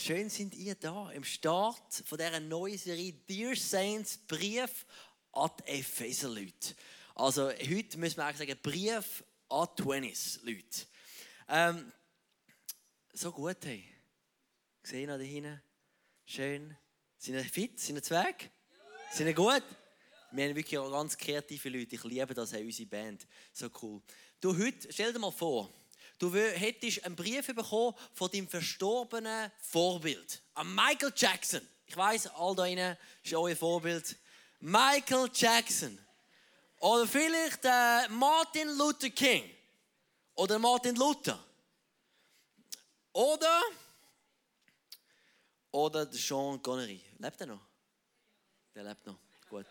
schön sind ihr da im Start von dieser neuen Serie Dear Saints Brief an die Epheser-Leute. Also heute müssen wir eigentlich sagen Brief an die 20s-Leute. Ähm, so gut, hey. Gesehen da hinten? Schön. Sind ihr fit? Sind ihr Zweig? Ja. Sind ihr gut? Wir haben wirklich auch ganz kreative Leute. Ich liebe das, hey, unsere Band. So cool. Du, heute, stell dir mal vor, du hättest einen Brief bekommen von deinem verstorbenen Vorbild, Michael Jackson. Ich weiß, all da innen ist euer Vorbild. Michael Jackson. Oder vielleicht äh, Martin Luther King. Oder Martin Luther. Oder, oder Sean Connery. Lebt er noch? Der lebt noch. Gut.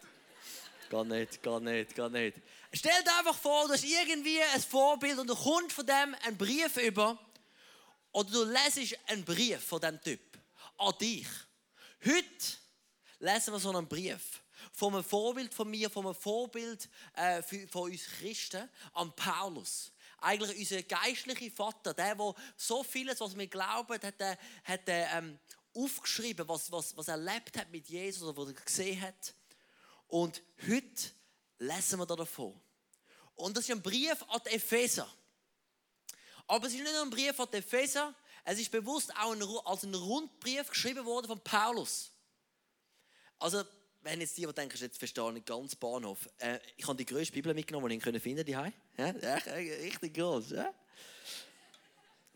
Gar nicht, gar nicht, gar nicht. Stell dir einfach vor, du hast irgendwie ein Vorbild und du kommst von dem einen Brief über oder du lesest einen Brief von dem Typ an dich. Heute lesen wir so einen Brief von einem Vorbild von mir, von einem Vorbild äh, von uns Christen, an Paulus. Eigentlich unser geistlicher Vater, der, der so vieles, was wir glauben, hat, äh, hat ähm, aufgeschrieben, was, was, was er erlebt hat mit Jesus oder was er gesehen hat. Und heute lesen wir davon. Und das ist ein Brief an die Epheser. Aber es ist nicht nur ein Brief an die Epheser, es ist bewusst auch ein, als ein Rundbrief geschrieben worden von Paulus. Also, wenn jetzt die, die denken, jetzt verstehe ich ganz Bahnhof. Äh, ich habe die größte Bibel mitgenommen, die ich finden konnte, die ja, richtig groß. Ja?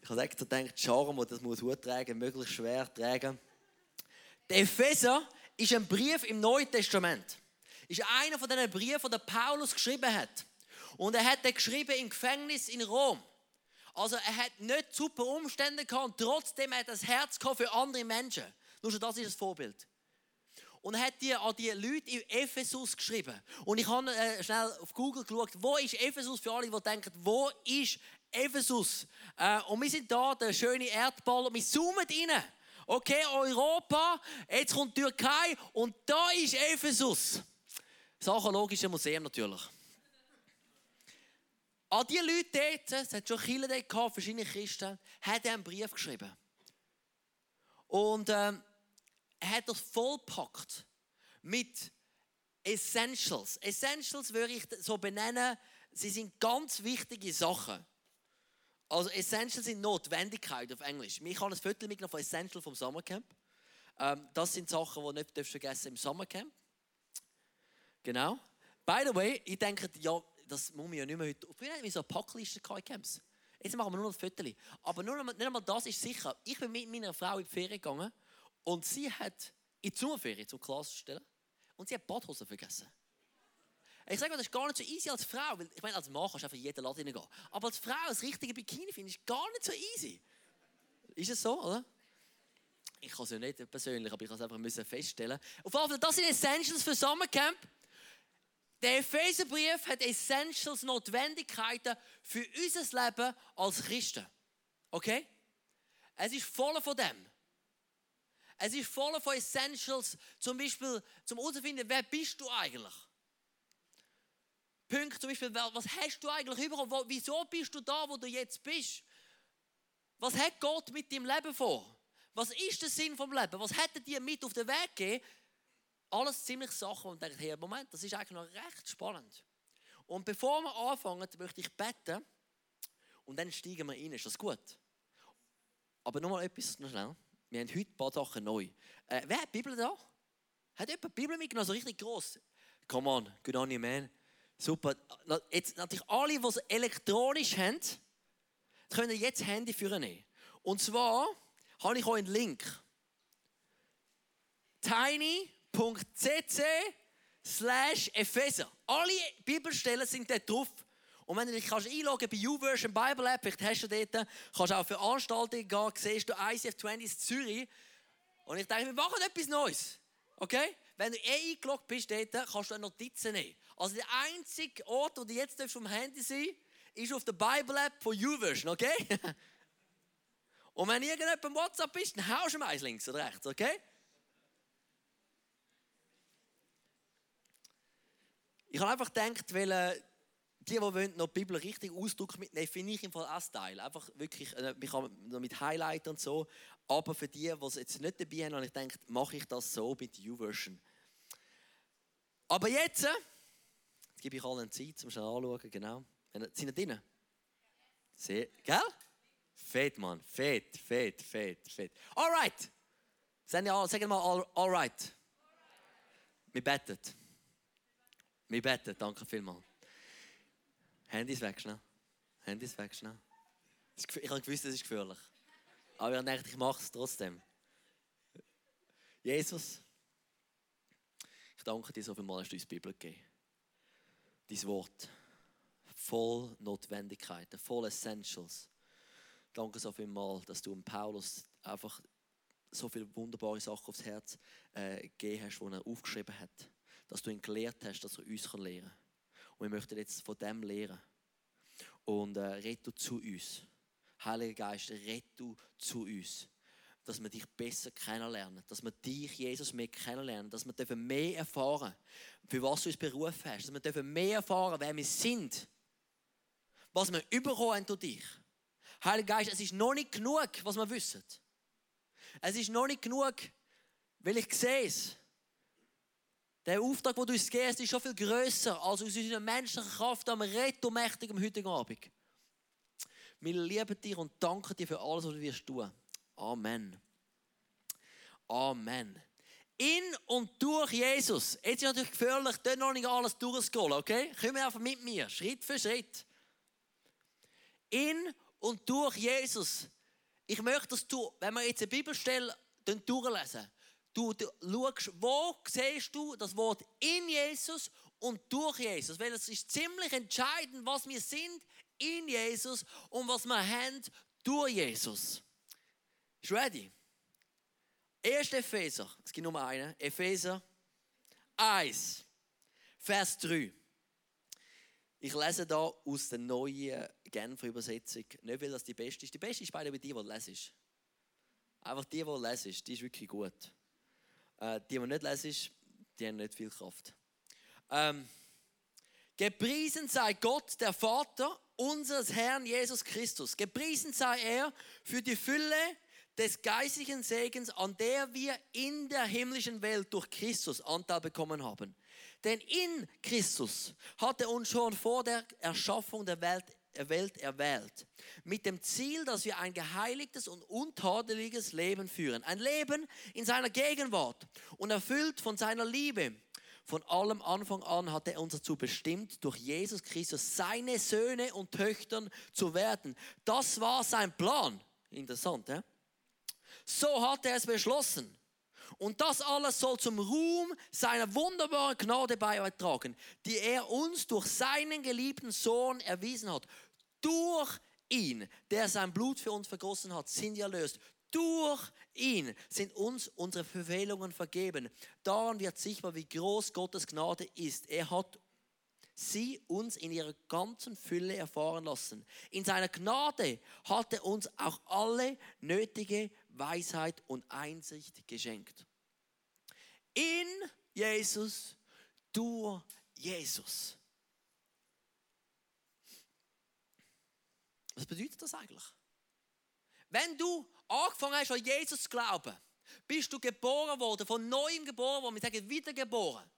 Ich habe extra gedacht, Charme, das muss Hut tragen, möglichst schwer tragen. Der Epheser ist ein Brief im Neuen Testament ist einer von diesen Briefen, die Paulus geschrieben hat. Und er hat den geschrieben im Gefängnis in Rom. Also er hat nicht super Umstände gehabt und trotzdem hat er das Herz für andere Menschen. Nur schon das ist das Vorbild. Und er hat die an die Leute in Ephesus geschrieben. Und ich habe äh, schnell auf Google geschaut, wo ist Ephesus für alle, die denken, wo ist Ephesus? Äh, und wir sind da, der schöne Erdball, und wir zoomen rein. Okay, Europa, jetzt kommt die Türkei und da ist Ephesus. Das Archäologische Museum natürlich. An die Leute dort, es hat schon viele dort gehabt, verschiedene Christen, hat er einen Brief geschrieben. Und ähm, er hat das vollpackt mit Essentials. Essentials würde ich so benennen, sie sind ganz wichtige Sachen. Also Essentials sind Notwendigkeit auf Englisch. Ich habe ein Viertel mitgenommen von Essential vom Summercamp. Ähm, das sind Sachen, die du nicht vergessen im Summercamp. Genau. By the way, ich denke, ja, das muss man ja nicht mehr heute. Früher hatten wir so eine Packliste in Camps. Jetzt machen wir nur noch Viertel. Aber nur, nicht einmal das ist sicher. Ich bin mit meiner Frau in die Ferien gegangen und sie hat in die Sommerferien zum Klassstellen und sie hat Badhosen vergessen. Ich sage mal, das ist gar nicht so easy als Frau, weil ich meine, als Mann kannst du einfach in jeden Laden gehen. Aber als Frau das richtige Bikini finde ich gar nicht so easy. Ist es so, oder? Ich kann es ja nicht persönlich, aber ich kann es einfach feststellen. Auf jeden Fall, das sind Essentials für Summercamp. Der Epheserbrief hat Essentials, Notwendigkeiten für unser Leben als Christen. Okay? Es ist voller von dem. Es ist voller von Essentials, zum Beispiel zum herauszufinden, wer bist du eigentlich? Punkt zum Beispiel, was hast du eigentlich überhaupt? Wieso bist du da, wo du jetzt bist? Was hat Gott mit deinem Leben vor? Was ist der Sinn vom Leben? Was er dir mit auf den Weg gegeben? Alles ziemlich Sachen und denkt, hey, Moment, das ist eigentlich noch recht spannend. Und bevor wir anfangen, möchte ich beten und dann steigen wir rein. Ist das gut? Aber nochmal etwas noch schnell. Wir haben heute ein paar Sachen neu. Äh, wer hat die Bibel da? Hat jemand die Bibel mitgenommen, so richtig groß? Come on, good on you, man. Super. Jetzt natürlich alle, die es elektronisch haben, können jetzt Handy führen. Und zwar habe ich euch einen Link. Tiny slash Epheser. Alle Bibelstellen sind dort drauf. Und wenn du dich kannst einloggen bei YouVersion Bible App, vielleicht hast du dort, kannst auch Veranstaltungen gehen, siehst du ICF 20 Zürich. Und ich denke, wir machen etwas Neues. Okay? Wenn du eh eingeloggt bist dort, kannst du Notizen nehmen. Also der einzige Ort, wo du jetzt vom Handy sein ist auf der Bible App von YouVersion, okay? Und wenn irgendjemand WhatsApp bist, dann haust du mir eins links oder rechts, okay? Ich habe einfach gedacht, weil, die, die wollen noch die Bibel richtig Ausdruck mitnehmen, finde ich im Fall auch Style. Einfach wirklich, äh, man kann noch mit Highlight und so. Aber für die, die es jetzt nicht dabei haben, habe ich gedacht, mache ich das so mit U-Version. Aber jetzt, äh, jetzt gebe ich allen Zeit, um schnell anzuschauen, genau. Sind ihr drinnen? Sehr, gell? Fett, Mann. Fett, fett, fett, fett. Alright. Sagen wir mal all, alright. Wir beten. Wir beten, danke vielmals. Handys weg, schnell. Handys weg, schnell. Ich habe gewusst, das ist gefährlich. Aber ich dachte, ich mache es trotzdem. Jesus, ich danke dir so viel Mal, dass du uns die Bibel gegeben Dein Wort. Voll Notwendigkeiten, voll Essentials. Danke so viel Mal, dass du Paulus einfach so viele wunderbare Sachen aufs Herz äh, gegeben hast, die er aufgeschrieben hat. Dass du ihn gelehrt hast, dass er uns lehren kann. Und wir möchten jetzt von dem lehren. Und äh, red du zu uns. Heiliger Geist, red du zu uns. Dass wir dich besser kennenlernen. Dass wir dich, Jesus, mehr kennenlernen. Dass wir mehr erfahren für was du uns berufen hast. Dass wir mehr erfahren wer wir sind. Was wir überkommen durch dich. Heiliger Geist, es ist noch nicht genug, was wir wissen. Es ist noch nicht genug, weil ich sehe es. Der Auftrag, den du uns gibst, ist schon viel grösser als aus unserer menschlichen Kraft am Retto-Mächtig am heutigen Abend. Wir lieben dich und danken dir für alles, was du wirst tun. Amen. Amen. In und durch Jesus. Jetzt ist natürlich gefährlich, dort noch nicht alles durchzuscrollen, okay? Komm einfach mit mir, Schritt für Schritt. In und durch Jesus. Ich möchte, dass du, wenn wir jetzt eine Bibelstelle durchlesen, Du, du schaust, wo siehst du das Wort in Jesus und durch Jesus? Weil es ist ziemlich entscheidend, was wir sind in Jesus und was wir haben durch Jesus. Ist ready? 1. Epheser, es gibt nur einen, Epheser 1, Vers 3. Ich lese da aus der neuen Genfer Übersetzung, nicht weil das die beste ist. Die beste ist bei dir, die, die lesest. Einfach die, die lesest, die ist wirklich gut. Äh, die, die nicht lesen, die haben nicht viel Kraft. Ähm, Gepriesen sei Gott, der Vater unseres Herrn Jesus Christus. Gepriesen sei er für die Fülle des geistlichen Segens, an der wir in der himmlischen Welt durch Christus Anteil bekommen haben. Denn in Christus hat er uns schon vor der Erschaffung der Welt Welt erwählt. Mit dem Ziel, dass wir ein geheiligtes und untadeliges Leben führen. Ein Leben in seiner Gegenwart und erfüllt von seiner Liebe. Von allem Anfang an hat er uns dazu bestimmt, durch Jesus Christus seine Söhne und Töchter zu werden. Das war sein Plan. Interessant, ja? So hat er es beschlossen. Und das alles soll zum Ruhm seiner wunderbaren Gnade beitragen, die er uns durch seinen geliebten Sohn erwiesen hat. Durch ihn, der sein Blut für uns vergossen hat, sind wir erlöst. Durch ihn sind uns unsere Verfehlungen vergeben. Daran wird sichtbar, wie groß Gottes Gnade ist. Er hat sie uns in ihrer ganzen Fülle erfahren lassen. In seiner Gnade hat er uns auch alle nötige Weisheit und Einsicht geschenkt. In Jesus, durch Jesus. Was bedeutet das eigentlich? Wenn du angefangen hast, an Jesus zu glauben, bist du geboren worden, von neuem geboren worden, wir sagen wiedergeboren.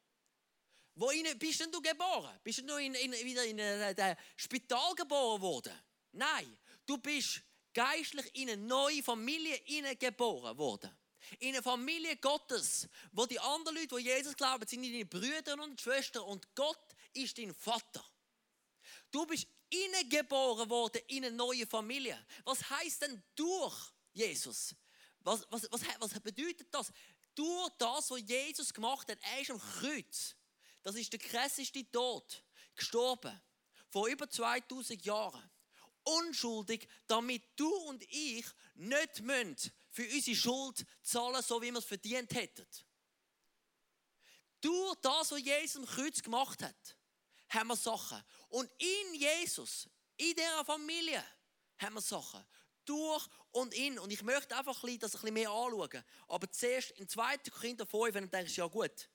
Wo bist denn du geboren? Bist du nur in, in, wieder in ein äh, Spital geboren worden? Nein, du bist geistlich in eine neue Familie geboren worden. In eine Familie Gottes, wo die anderen Leute, die Jesus glauben, sind deine Brüder und Schwestern und Gott ist dein Vater. Du bist hineingeboren worden in eine neue Familie. Was heißt denn durch Jesus? Was, was, was, was bedeutet das? Durch das, was Jesus gemacht hat, er ist am Kreuz. Das ist der krasseste Tod. Gestorben. Vor über 2000 Jahren. Unschuldig, damit du und ich nicht müssen für unsere Schuld zahlen, so wie wir es verdient hätten. Durch das, was Jesus am Kreuz gemacht hat, haben wir Sachen. Und in Jesus, in dieser Familie, haben wir Sachen. Durch und in. Und ich möchte einfach ein bisschen, das ein bisschen mehr anschauen. Aber zuerst in 2. Korinther 5, wenn du denkst, ja gut,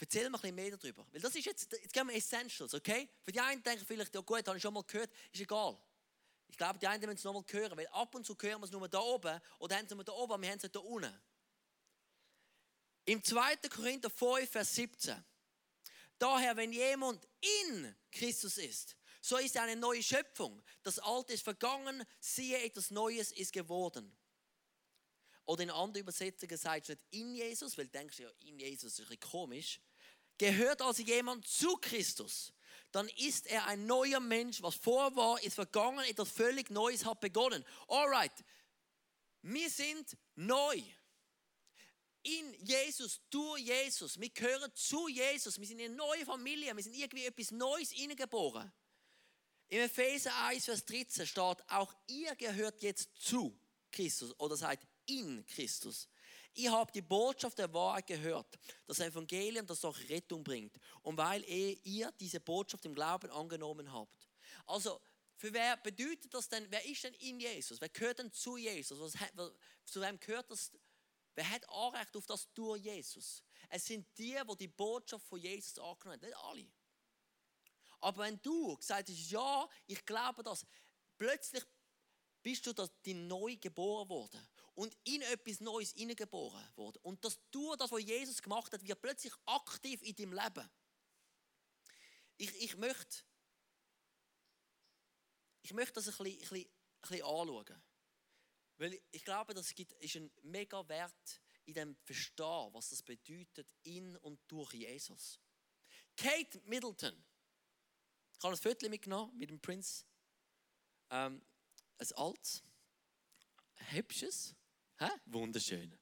Erzähl mal ein bisschen mehr darüber. Weil das ist jetzt, jetzt gehen wir Essentials, okay? Für die einen denken vielleicht, ja gut, habe ich schon mal gehört, ist egal. Ich glaube, die einen müssen es nochmal hören, weil ab und zu hören wir es nur da oben oder haben es nur da oben, wir haben es da unten. Im 2. Korinther 5, Vers 17. Daher, wenn jemand in Christus ist, so ist eine neue Schöpfung. Das Alte ist vergangen, siehe, etwas Neues ist geworden. Oder in anderen Übersetzungen sagt es nicht in Jesus, weil du denkst ja, in Jesus ist komisch. Gehört also jemand zu Christus, dann ist er ein neuer Mensch. Was vor war, ist vergangen, etwas völlig Neues hat begonnen. Alright, wir sind neu. In Jesus, durch Jesus. Wir gehören zu Jesus. Wir sind eine neue Familie. Wir sind irgendwie etwas Neues hineingeboren. Im Epheser 1, Vers 13 steht, auch ihr gehört jetzt zu Christus oder seid in Christus. Ihr habt die Botschaft der Wahrheit gehört, das Evangelium, das euch Rettung bringt. Und weil ihr diese Botschaft im Glauben angenommen habt. Also, für wer bedeutet das denn, wer ist denn in Jesus? Wer gehört denn zu Jesus? Was, zu wem gehört das? Wer hat Anrecht auf das durch Jesus? Es sind die, die die Botschaft von Jesus angenommen haben, nicht alle. Aber wenn du gesagt hast, ja, ich glaube das, plötzlich bist du das, die neu geboren worden und in etwas Neues hineingeboren worden. Und das du, das, was Jesus gemacht hat, wird plötzlich aktiv in deinem Leben. Ich, ich möchte, ich möchte das ein bisschen, ein, bisschen, ein bisschen anschauen. Weil ich glaube, das ist ein mega Wert in dem Verstehen, was das bedeutet in und durch Jesus. Kate Middleton, ich habe ein Viertel mitgenommen mit dem Prinz. Ähm, ein altes, hübsches, Hä? Wunderschön.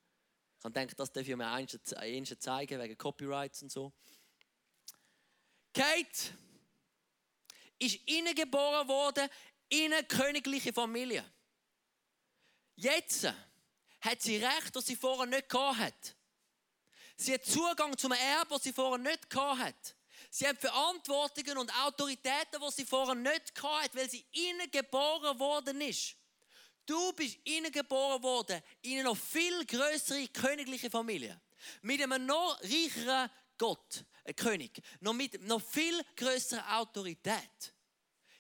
Ich denke, das darf ich mir einst zeigen, wegen Copyrights und so. Kate ist geboren worden in eine königliche Familie. Jetzt hat sie Recht, das sie vorher nicht gehabt hat. Sie hat Zugang zum Erbe, das sie vorher nicht gehabt hat. Sie hat Verantwortungen und Autoritäten, die sie vorher nicht gehabt hat, weil sie innen geboren worden ist. Du bist geboren worden in eine noch viel größere königliche Familie. Mit einem noch reicheren Gott, ein König. Noch mit noch viel größerer Autorität.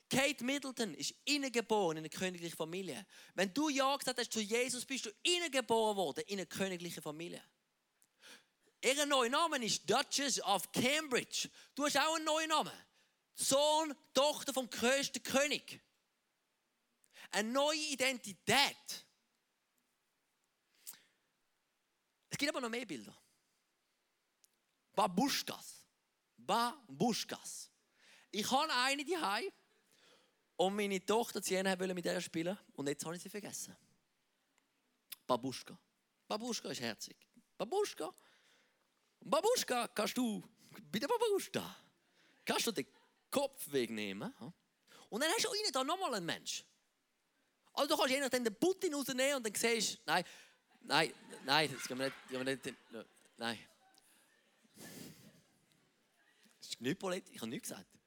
Kate Middleton ist geboren in eine königliche Familie. Wenn du Ja gesagt hast zu Jesus, bist du geboren worden in eine königliche Familie. Ihr neuer Name ist Duchess of Cambridge. Du hast auch einen neuen Namen. Sohn, Tochter vom größten König eine neue Identität. Es gibt aber noch mehr Bilder. Babuschkas. Babuschkas. Ich habe eine die und meine Tochter Sienna wollte mit der spielen und jetzt habe ich sie vergessen. Babuschka. Babuschka ist herzig. Babuschka. Babuschka kannst du bei der Babuschka kannst du den Kopf wegnehmen. Und dann hast du innen da nochmal einen Mensch. Also du kannst je nachdem den Putin rausnehmen und dann siehst du, nein, nein, nein, das können wir nicht, können wir nicht nein. Das ist nicht politisch, ich habe nichts gesagt.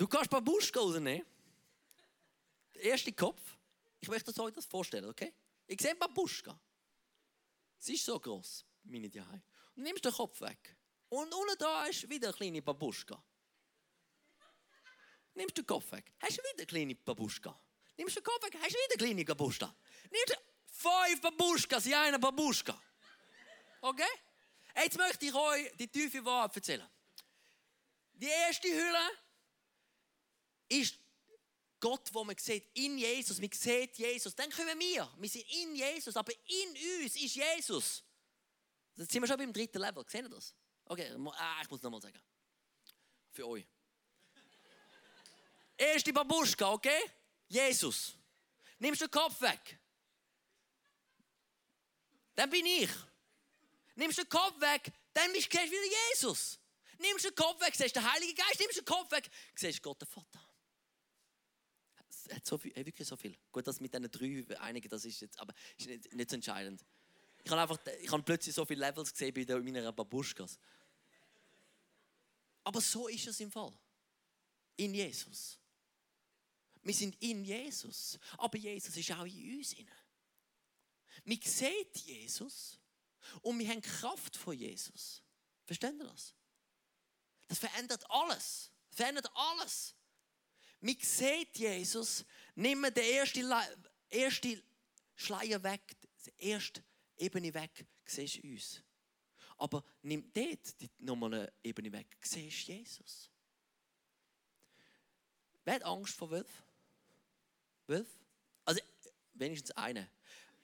Du kannst Babuschka rausnehmen. Der erste Kopf. Ich möchte euch das vorstellen, okay? Ich sehe Babuschka. Sie ist so groß, meine Diehei. Und nimmst den Kopf weg. Und unten da ist wieder eine kleine Babuschka. Nimmst den Kopf weg, hast du wieder eine kleine Babuschka. Nimmst den Kopf weg, hast du wieder eine kleine Babuschka. Nimmst fünf Babuschkas in einer Babuschka. Okay? Jetzt möchte ich euch die tiefe Wahrheit erzählen. Die erste Hülle ist Gott, wo man sieht, in Jesus. Man sieht Jesus. Dann kommen wir. Wir sind in Jesus, aber in uns ist Jesus. Jetzt sind wir schon beim dritten Level. Seht ihr das? Okay, ah, ich muss nochmal sagen. Für euch. Erste Babuschka, okay? Jesus. Nimmst du den Kopf weg. Dann bin ich. Nimmst du den Kopf weg, dann bist du wieder Jesus. Nimmst du den Kopf weg, siehst den Heiligen Geist, nimmst du den Kopf weg, siehst Gott der Vater. Hat so viel, hey, wirklich so viel. Gut, das mit diesen drei einigen, das ist jetzt, aber ist nicht, nicht so entscheidend. Ich habe einfach, ich habe plötzlich so viele Levels gesehen bei meiner Babuschkas. Aber so ist es im Fall. In Jesus. Wir sind in Jesus, aber Jesus ist auch in uns. Wir sehen Jesus und wir haben Kraft von Jesus. Verstehen ihr das? Das verändert alles. Das verändert alles. Man sieht Jesus, nimm den ersten, ersten Schleier weg, die erste Ebene weg, siehst du uns. Aber nimm dort nochmal eine Ebene weg, siehst du Jesus. Wer hat Angst vor Wölfen? Wölf? Also, wenigstens eine.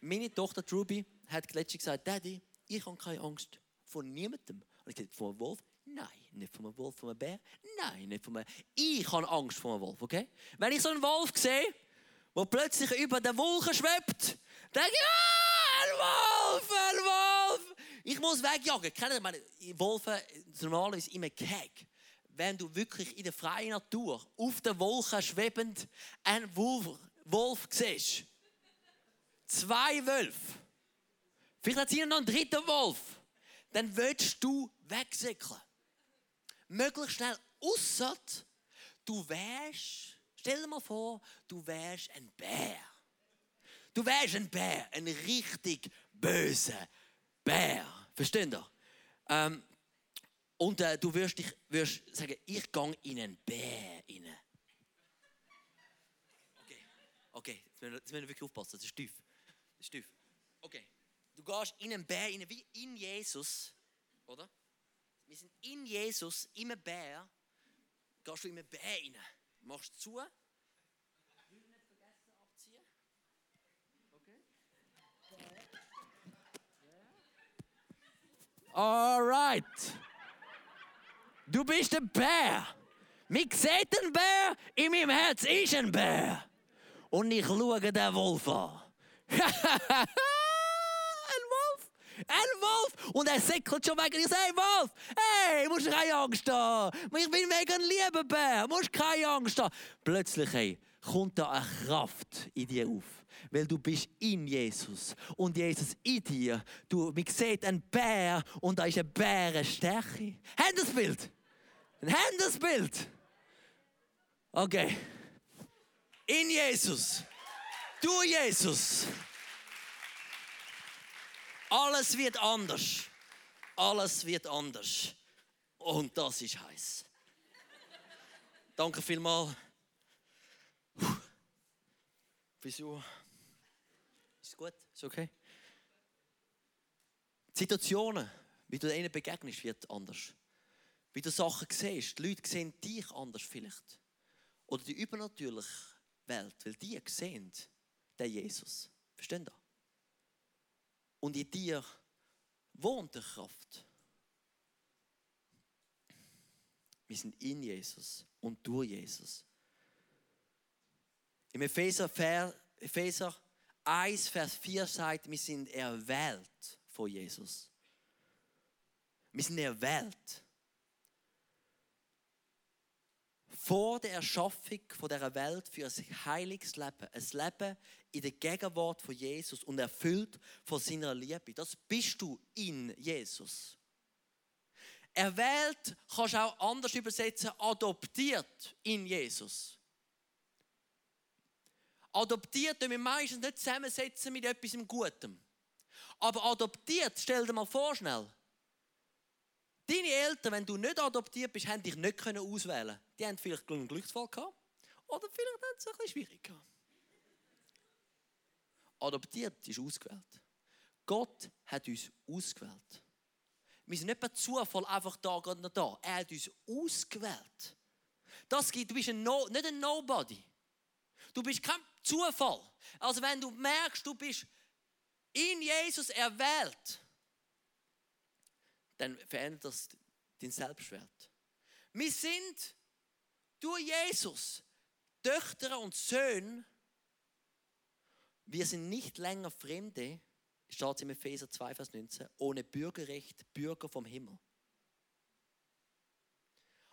Meine Tochter Ruby hat letztens gesagt, Daddy, ich habe keine Angst vor niemandem. Und ich gesagt, vor einem Wolf? Nein, nicht vor einem Wolf, vor einem Bär? Nein, nicht vor einem... Ich habe Angst vor einem Wolf, okay? Wenn ich so einen Wolf sehe, der plötzlich über den Wolken schwebt, denke ich, ah, ein Wolf, ein Wolf! Ich muss wegjagen. Kennt ihr, meine Wolfe normalerweise immer Gehege. Wenn du wirklich in der freien Natur auf den Wolken schwebend einen Wolf, Wolf siehst, zwei Wölfe, vielleicht hat sie noch einen dritten Wolf, dann willst du wegsäckeln. Möglichst schnell, ausser du wärst, stell dir mal vor, du wärst ein Bär. Du wärst ein Bär, ein richtig böser Bär. Versteht ihr? Ähm, und äh, du wirst, dich, wirst sagen, ich gehe in einen Bär rein. Okay, okay, jetzt müssen, wir, jetzt müssen wir wirklich aufpassen, das ist tief. Das ist tief. Okay, du gehst in einen Bär rein, wie in Jesus, oder? Wir sind in Jesus, im Bär, gehst du in einen Bär rein, machst zu, Alright. Du bist ein Bär. Mich sieht ein Bär, in meinem Herz ist ein Bär. Und ich schaue den Wolf an. ein Wolf! Und er säckelt schon weg und ich sage, hey Wolf, hey, musst keine Angst haben. Ich bin mega ein lieber Bär, musst keine Angst haben. Plötzlich, hey, kommt da eine Kraft in dir auf weil du bist in Jesus und Jesus in dir. Du, man sieht einen Bär und da ist eine Bärenstärke. Haben das Bild? Haben das Bild? Okay. In Jesus. Du Jesus. Alles wird anders. Alles wird anders. Und das ist heiß. Danke vielmals. Wieso? Ist gut? Ist okay? Die Situationen, wie du ihnen begegnest, wird anders. Wie du Sachen siehst. Die Leute sehen dich anders vielleicht. Oder die übernatürliche Welt, weil die sehen den Jesus. Verstehen ihr? Und in dir wohnt die Kraft. Wir sind in Jesus und durch Jesus. Im Epheser, Epheser 1, Vers 4 sagt, wir sind erwählt von Jesus. Wir sind erwählt. Vor der Erschaffung dieser Welt für ein heiliges Leben. Ein Leben in der Gegenwart von Jesus und erfüllt von seiner Liebe. Das bist du in Jesus. Erwählt kannst du auch anders übersetzen, adoptiert in Jesus. Adoptiert wir meistens nicht zusammensetzen mit etwas Gutem. Aber adoptiert, stell dir mal vor schnell. Deine Eltern, wenn du nicht adoptiert bist, haben dich nicht auswählen Die haben vielleicht einen Glücksfall gehabt. Oder vielleicht haben sie es ein bisschen schwierig gehabt. Adoptiert ist ausgewählt. Gott hat uns ausgewählt. Wir sind nicht per Zufall einfach da gerade noch da. Er hat uns ausgewählt. Das gibt, du bist ein no, nicht ein Nobody. Du bist kein Zufall. Also wenn du merkst, du bist in Jesus erwählt, dann verändert das den Selbstwert. Wir sind durch Jesus Töchter und Söhne. Wir sind nicht länger Fremde, steht im Epheser 2, Vers 19, ohne Bürgerrecht, Bürger vom Himmel.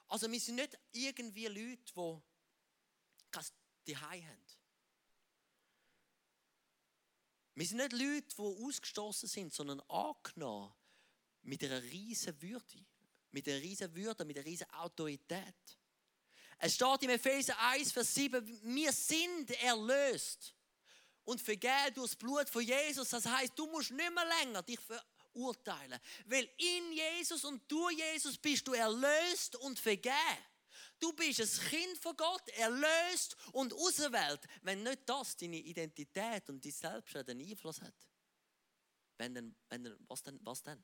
Also wir sind nicht irgendwie Leute, die die haben. Wir sind nicht Leute, die ausgestoßen sind, sondern angenommen mit einer riesen Würde, mit einer riesen Würde, mit einer riesen Autorität. Es steht im Epheser 1, Vers 7, wir sind erlöst und vergeben durch das Blut von Jesus. Das heißt, du musst nicht mehr länger dich urteilen. Weil in Jesus und durch Jesus bist du erlöst und vergeben. Du bist ein Kind von Gott, erlöst und auserwählt, wenn nicht das deine Identität und dein Selbstwert einen Einfluss hat. Wenn dann, wenn dann, was denn? Was denn?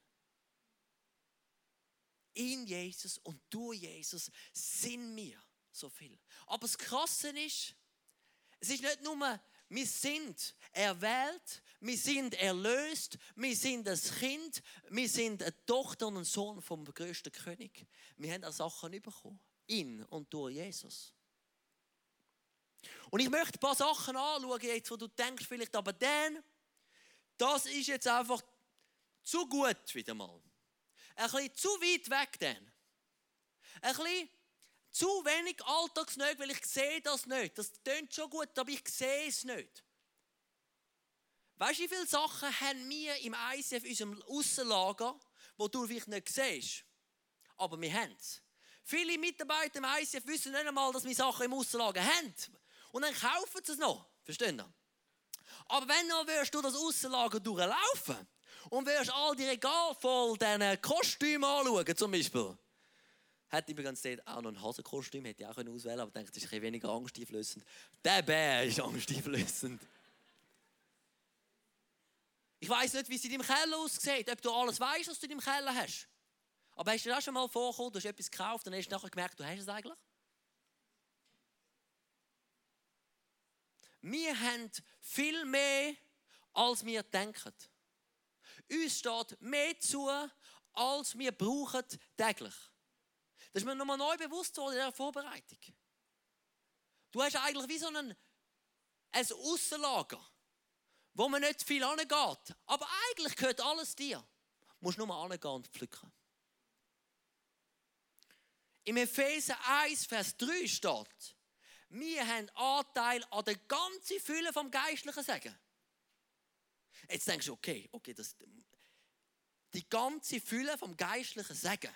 In Jesus und durch Jesus sind wir so viel. Aber das Krasse ist, es ist nicht nur, wir sind erwählt, wir sind erlöst, wir sind ein Kind, wir sind eine Tochter und ein Sohn vom größten König. Wir haben auch Sachen bekommen. In und durch Jesus. Und ich möchte ein paar Sachen anschauen, jetzt, wo du denkst, vielleicht, aber dann, das ist jetzt einfach zu gut wieder mal. Ein bisschen zu weit weg dann. Ein bisschen zu wenig alltagsnötig, weil ich sehe das nicht. Das tönt schon gut, aber ich sehe es nicht. Weißt du, wie viele Sachen haben wir im ICF, unserem Aussenlager, wo du vielleicht nicht siehst? Aber wir haben es. Viele Mitarbeiter im ICF wissen nicht einmal, dass wir Sachen im Aussenlager haben. Und dann kaufen sie es noch. Verstehen Sie? Aber wenn noch wirst du das Aussenlager durchlaufen und wirst all die Regale voll diesen Kostümen anschauen, zum Beispiel, Hätte übrigens dort auch noch ein Hasenkostüm, hätte ich auch auswählen können, aber ich denke, das ist ein weniger angsteinflößend. Der Bär ist angsteinflößend. Ich weiß nicht, wie es in deinem Keller aussieht, ob du alles weißt, was du in deinem Keller hast. Aber hast du dir das schon mal vorgekommen, du hast etwas gekauft und hast nachher gemerkt, du hast es eigentlich? Wir haben viel mehr, als wir denken. Uns steht mehr zu, als wir brauchen täglich. Das ist mir nochmal neu bewusst worden in der Vorbereitung. Du hast eigentlich wie so ein, ein Aussenlager, wo man nicht viel angeht. Aber eigentlich gehört alles dir. Du musst nur angehen und pflücken. Im Epheser 1, Vers 3 steht, wir haben Anteil an der ganzen Fülle vom geistlichen Segen. Jetzt denkst du, okay, okay, das, die ganze Fülle vom geistlichen Segen.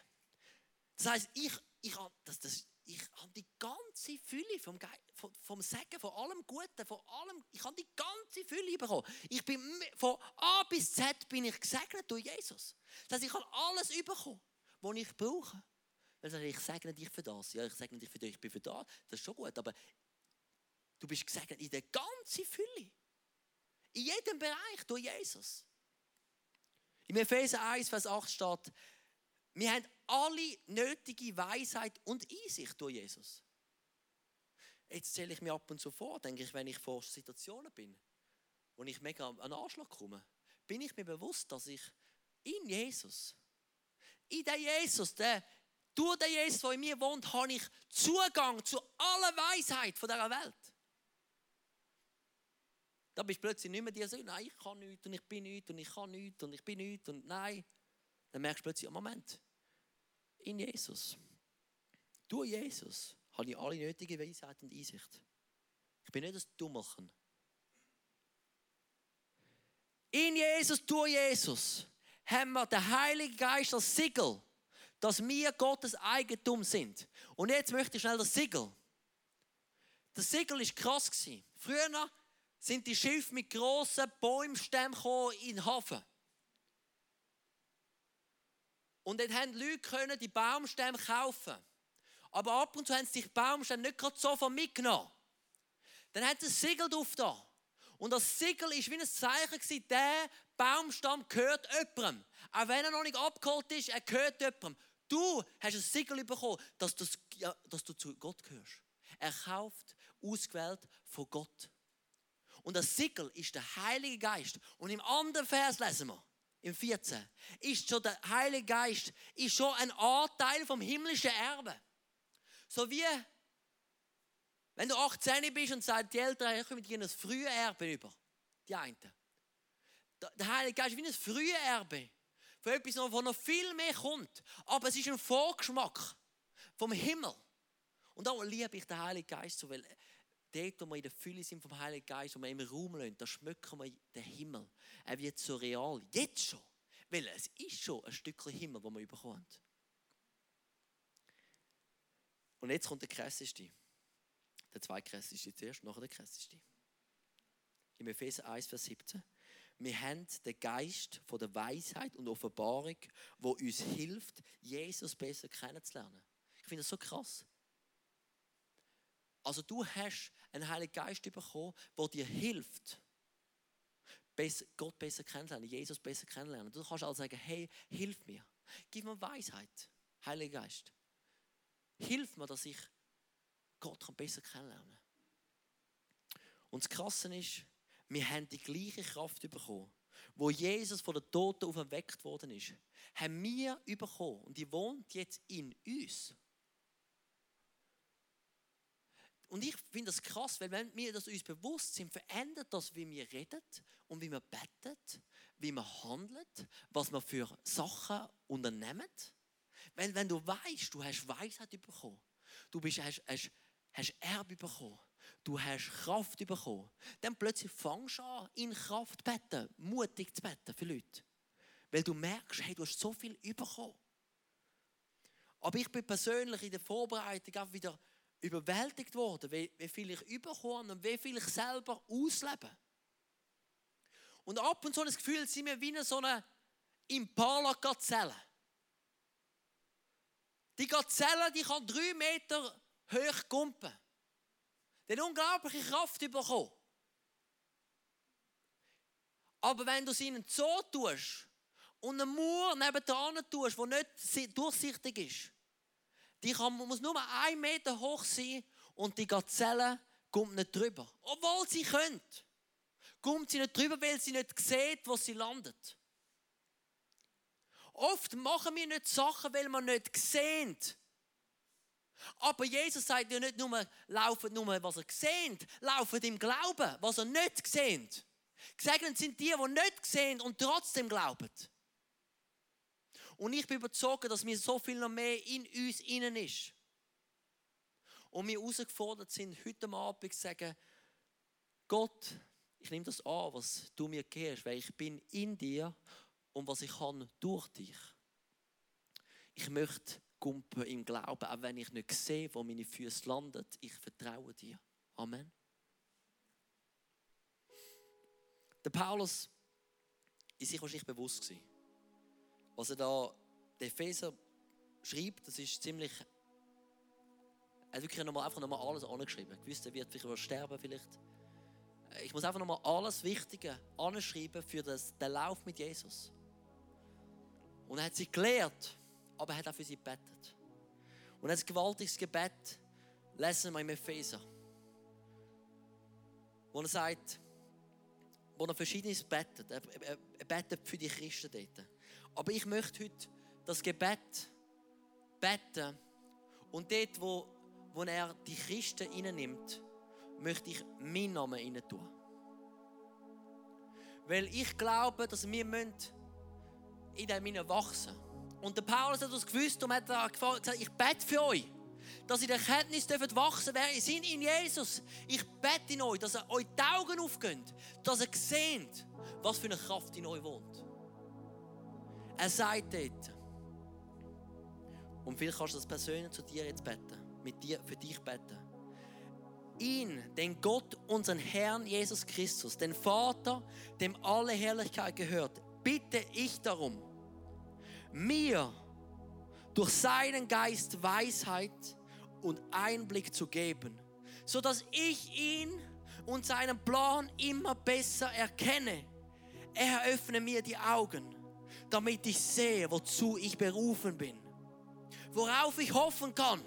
Das heißt, ich, ich habe das, das, ich hab die ganze Fülle vom, vom, vom Segen, von allem Guten, von allem, ich habe die ganze Fülle bekommen. Ich bin von A bis Z bin ich gesegnet durch Jesus. Das heißt, ich habe alles bekommen, was ich brauche. Ich segne dich für das. Ja, ich segne dich für dich, ich bin für das. Das ist schon gut, aber du bist gesegnet in der ganzen Fülle. In jedem Bereich durch Jesus. Im Epheser 1, Vers 8 steht, wir haben alle nötige Weisheit und Einsicht durch Jesus. Jetzt zähle ich mir ab und zu vor, denke ich, wenn ich vor Situationen bin, wo ich mega an Anschlag komme, bin ich mir bewusst, dass ich in Jesus, in den Jesus, der, durch den Jesus, der in mir wohnt, habe ich Zugang zu aller Weisheit von dieser Welt. Da bist du plötzlich nicht mehr dir so, nein, ich kann nichts und ich bin nichts und ich kann nichts und ich bin nichts und nein. Dann merkst du plötzlich, Moment, in Jesus, durch Jesus, habe ich alle nötige Weisheit und Einsicht. Ich bin nicht ein Dummelchen. In Jesus, durch Jesus, haben wir den Heiligen Geist als Siegel, dass wir Gottes Eigentum sind. Und jetzt möchte ich schnell das Siegel. Das Siegel war krass. Früher sind die Schiffe mit grossen Bäumstämmen in den Hafen. Und dann haben Leute können die Baumstämme kaufen. Aber ab und zu haben sie die Baumstämme nicht gerade sofort mitgenommen. Dann hat das Siegel drauf da. Und das Siegel ist wie ein Zeichen gewesen, der Baumstamm gehört jemandem. Auch wenn er noch nicht abgeholt ist, er gehört jemandem. Du hast ein Siegel bekommen, dass, du, ja, dass du zu Gott gehörst. Er kauft, ausgewählt von Gott. Und das Siegel ist der Heilige Geist. Und im anderen Vers lesen wir, im 14, ist schon der Heilige Geist, ist schon ein Anteil vom himmlischen Erbe. So wie, wenn du 18 bist und sagst, die Eltern, ich komme dir ein frühes Erbe über. Die einen. Der Heilige Geist ist wie ein frühes Erbe. Von etwas, wo noch viel mehr kommt. Aber es ist ein Vorgeschmack vom Himmel. Und darum liebe ich den Heiligen Geist so, weil dort, wo wir in der Fülle sind vom Heiligen Geist, wo wir im Raum lassen, da schmücken wir den Himmel. Er wird so real. Jetzt schon. Weil es ist schon ein Stückchen Himmel, das wir bekommen. Und jetzt kommt der krasseste. Der zweitkrasseste zuerst, nachher der krasseste. Im Epheser 1, Vers 17. wir haben den Geist von der Weisheit und Offenbarung, wo uns hilft, Jesus besser kennenzulernen. Ich finde das so krass. Also du hast einen Heiligen Geist bekommen, der dir hilft, Gott besser kennenzulernen, Jesus besser kennenzulernen. Du kannst also sagen, hey, hilf mir. Gib mir Weisheit, Heiliger Geist. Hilf mir, dass ich Gott besser kennenlernen kann. Und das Krasse ist, wir haben die gleiche Kraft bekommen, wo Jesus von den Toten auferweckt worden ist, haben wir bekommen und die wohnt jetzt in uns. Und ich finde das krass, weil wenn wir das uns bewusst sind, verändert das, wie wir reden und wie wir beten, wie wir handeln, was wir für Sachen unternehmen. Weil wenn du weißt, du hast Weisheit bekommen, du bist, hast, hast, hast Erbe bekommen, du hast Kraft bekommen, dann plötzlich fangst du an, in Kraft zu beten, mutig zu beten für Leute. Weil du merkst, hey, du hast so viel bekommen. Aber ich bin persönlich in der Vorbereitung auch wieder überwältigt worden, wie, wie viel ich überkomme und wie viel ich selber auslebe. Und ab und zu das Gefühl, sind wir wie so eine Impala-Gazelle. Die Gazelle, die kann drei Meter hoch kumpen. Die hat unglaubliche Kraft bekommen. Aber wenn du sie in einen Zoo tust und einen Mauer nebenan tust, der nicht durchsichtig ist, die kann, muss nur einen Meter hoch sein und die Gazelle kommt nicht drüber. Obwohl sie könnte. Kommt sie nicht drüber, weil sie nicht sieht, wo sie landet. Oft machen wir nicht Sachen, weil wir nicht sehen. Aber Jesus sagt ja nicht nur, laufen nur, was er sehen, laufen im Glauben, was er nicht sehen. Gesegnet sind die, die nicht sehen und trotzdem glauben. Und ich bin überzeugt, dass mir so viel noch mehr in uns innen ist. Und wir herausgefordert sind, heute Abend zu sagen, Gott, ich nehme das an, was du mir gibst, weil ich bin in dir und was ich kann durch dich. Ich möchte kumpen im Glauben, auch wenn ich nicht sehe, wo meine Füße landen. Ich vertraue dir. Amen. Der Paulus ist sich wahrscheinlich bewusst gewesen was er da, der Epheser schreibt, das ist ziemlich. Er hat wirklich nochmal, einfach nochmal alles angeschrieben. Gewusst, er wird vielleicht sterben vielleicht. Ich muss einfach nochmal alles Wichtige anschreiben für das, den Lauf mit Jesus. Und er hat sie gelehrt, aber er hat auch für sie gebetet. Und ein gewaltiges Gebet lesen wir im Epheser. Wo er sagt, wo er verschiedenes betet. Er, er, er betet für die Christen dort. Aber ich möchte heute das Gebet beten und dort, wo, wo er die Christen nimmt, möchte ich meinen Namen rein tun. Weil ich glaube, dass wir in dem Sinne wachsen Und der Paulus hat das gewusst und hat gesagt, ich bete für euch, dass ihr in der Kenntnis dürft wer ihr seid in Jesus. Ich bete in euch, dass ihr euch die Augen aufgeht, dass ihr seht, was für eine Kraft in euch wohnt. Er sagt dort, und vielleicht kannst du das persönlich zu dir jetzt beten, mit dir, für dich beten. Ihn, den Gott, unseren Herrn Jesus Christus, den Vater, dem alle Herrlichkeit gehört, bitte ich darum, mir durch seinen Geist Weisheit und Einblick zu geben, so dass ich ihn und seinen Plan immer besser erkenne. Er öffne mir die Augen damit ich sehe, wozu ich berufen bin, worauf ich hoffen kann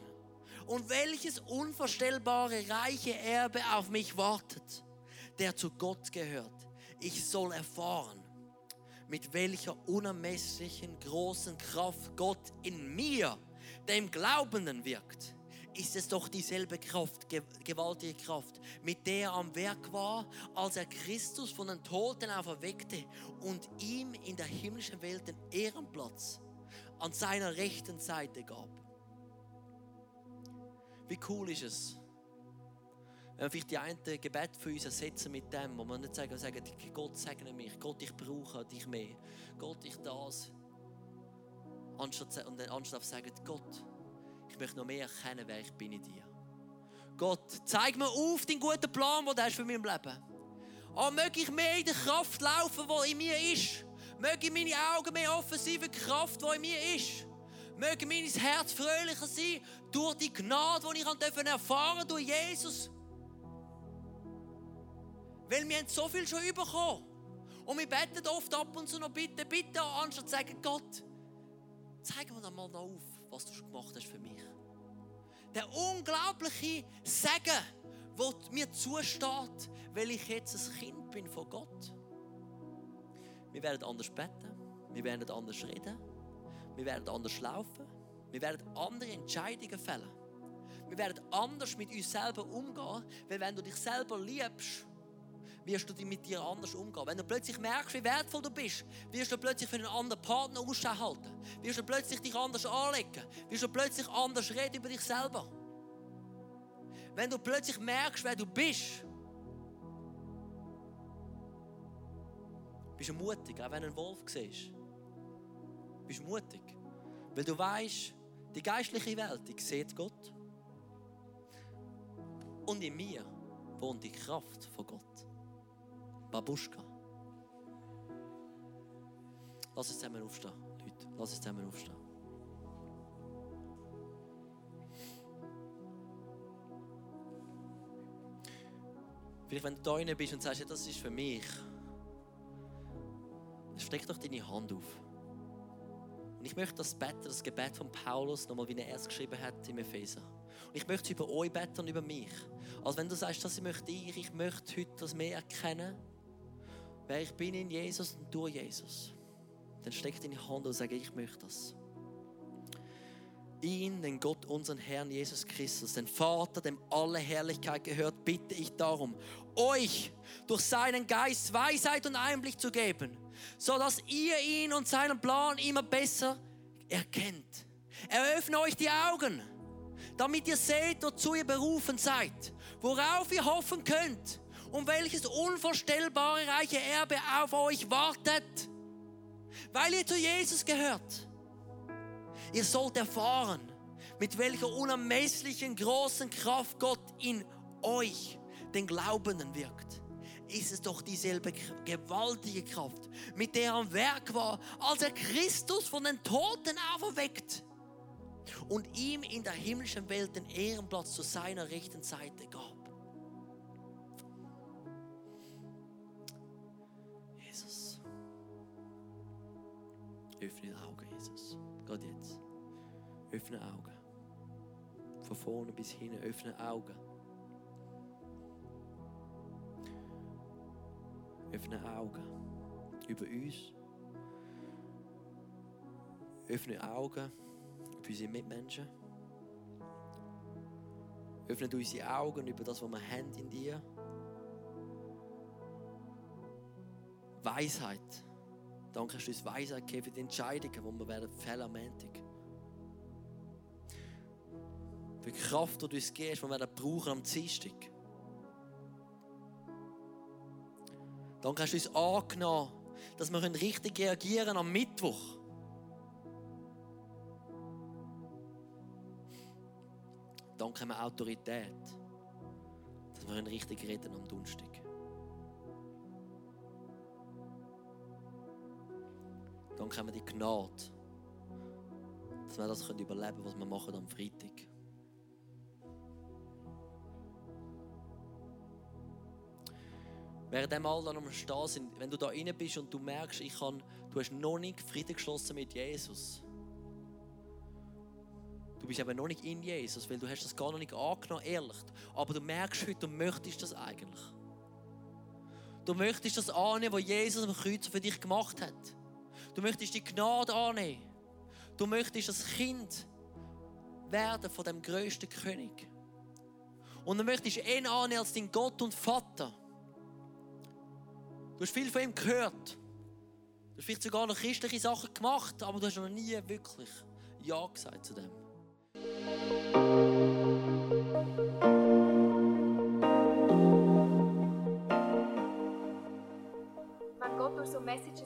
und welches unvorstellbare reiche Erbe auf mich wartet, der zu Gott gehört. Ich soll erfahren, mit welcher unermesslichen großen Kraft Gott in mir, dem Glaubenden, wirkt ist es doch dieselbe Kraft, gewaltige Kraft, mit der er am Werk war, als er Christus von den Toten auferweckte und ihm in der himmlischen Welt den Ehrenplatz an seiner rechten Seite gab. Wie cool ist es, wenn wir vielleicht die eine Gebet für uns ersetzen mit dem, wo wir nicht sagen, sagen Gott segne mich, Gott, ich brauche dich mehr, Gott, ich das. Anstatt, anstatt sagen, Gott, ich möchte noch mehr erkennen, wer ich bin in dir. Gott, zeig mir auf den guten Plan, den du hast für mein Leben. Oh, möge ich mehr in der Kraft laufen, die in mir ist. Möge meine Augen mehr offensive Kraft, die in mir ist. Möge mein Herz fröhlicher sein durch die Gnade, die ich erfahren durfte, durch Jesus. Weil wir haben so viel schon bekommen. Und wir beten oft ab und zu noch bitte, bitte, anstatt zu sagen, Gott, zeig mir doch mal auf, was du schon gemacht hast für mich. Der unglaubliche Segen, der mir zusteht, weil ich jetzt ein Kind bin von Gott. Wir werden anders beten, wir werden anders reden, wir werden anders laufen, wir werden andere Entscheidungen fällen. Wir werden anders mit uns selber umgehen, weil wenn du dich selber liebst, wirst du mit dir anders umgehen. Wenn du plötzlich merkst, wie wertvoll du bist, wirst du plötzlich für einen anderen Partner Ausschau halten. Wirst du plötzlich dich anders anlegen. Wirst du plötzlich anders reden über dich selber. Wenn du plötzlich merkst, wer du bist, bist du mutig, auch wenn du einen Wolf siehst. Bist du mutig. Weil du weißt, die geistliche Welt, die sieht Gott. Und in mir wohnt die Kraft von Gott. Babuschka. Lass uns zusammen aufstehen, Leute. Lass uns zusammen aufstehen. Vielleicht, wenn du da rein bist und sagst, das ist für mich, streck doch deine Hand auf. Und ich möchte das beten, das Gebet von Paulus, nochmal wie er es geschrieben hat im Epheser. Und ich möchte über euch beten und über mich. Also wenn du sagst, das möchte ich, ich möchte heute das mehr erkennen, wer ich bin in Jesus und durch Jesus, dann steck deine Hand und sage, ich möchte das. Ihn, den Gott, unseren Herrn Jesus Christus, den Vater, dem alle Herrlichkeit gehört, bitte ich darum, euch durch seinen Geist Weisheit und Einblick zu geben, so dass ihr ihn und seinen Plan immer besser erkennt. Eröffne euch die Augen, damit ihr seht, wozu ihr berufen seid, worauf ihr hoffen könnt und welches unvorstellbare reiche Erbe auf euch wartet, weil ihr zu Jesus gehört. Ihr sollt erfahren, mit welcher unermesslichen großen Kraft Gott in euch, den Glaubenden, wirkt. Ist es doch dieselbe gewaltige Kraft, mit der er am Werk war, als er Christus von den Toten auferweckt und ihm in der himmlischen Welt den Ehrenplatz zu seiner rechten Seite gab. Öffne die Augen, Jesus. Gerade jetzt. Öffne Augen. Von vorne bis hinten. Öffne Augen. Öffne Augen. Über uns. Öffne Augen über unsere Mitmenschen. Öffne unsere Augen über das, was wir haben in dir. Weisheit Danke, hast du uns Weisheit gegeben für die Entscheidungen, die wir werden fällen am Montag. Für die Kraft, die du uns gibst, die wir werden brauchen am Dienstag. Danke, hast du uns angenommen, dass wir richtig reagieren am Mittwoch. Danke haben wir Autorität, dass wir richtig reden am Donnerstag. Danke haben wir die Gnade, dass wir das überleben können, was wir machen am Freitag. Während dem all dann am Stehen sind, wenn du da rein bist und du merkst, ich kann, du hast noch nicht Frieden geschlossen mit Jesus. Du bist eben noch nicht in Jesus, weil du hast das gar noch nicht angenommen, ehrlich. Aber du merkst heute, du möchtest das eigentlich. Du möchtest das annehmen, was Jesus am Kreuz für dich gemacht hat. Du möchtest die Gnade annehmen. Du möchtest das Kind werden von dem größten König. Und du möchtest ihn annehmen als dein Gott und Vater. Du hast viel von ihm gehört. Du hast vielleicht sogar noch christliche Sachen gemacht, aber du hast noch nie wirklich Ja gesagt zu dem. Wenn Gott durch so Messages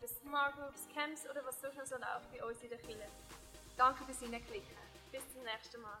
über Smart Groups, Camps oder was sonst noch so läuft bei uns in der Kirche. Danke fürs Hineinklicken. Bis zum nächsten Mal.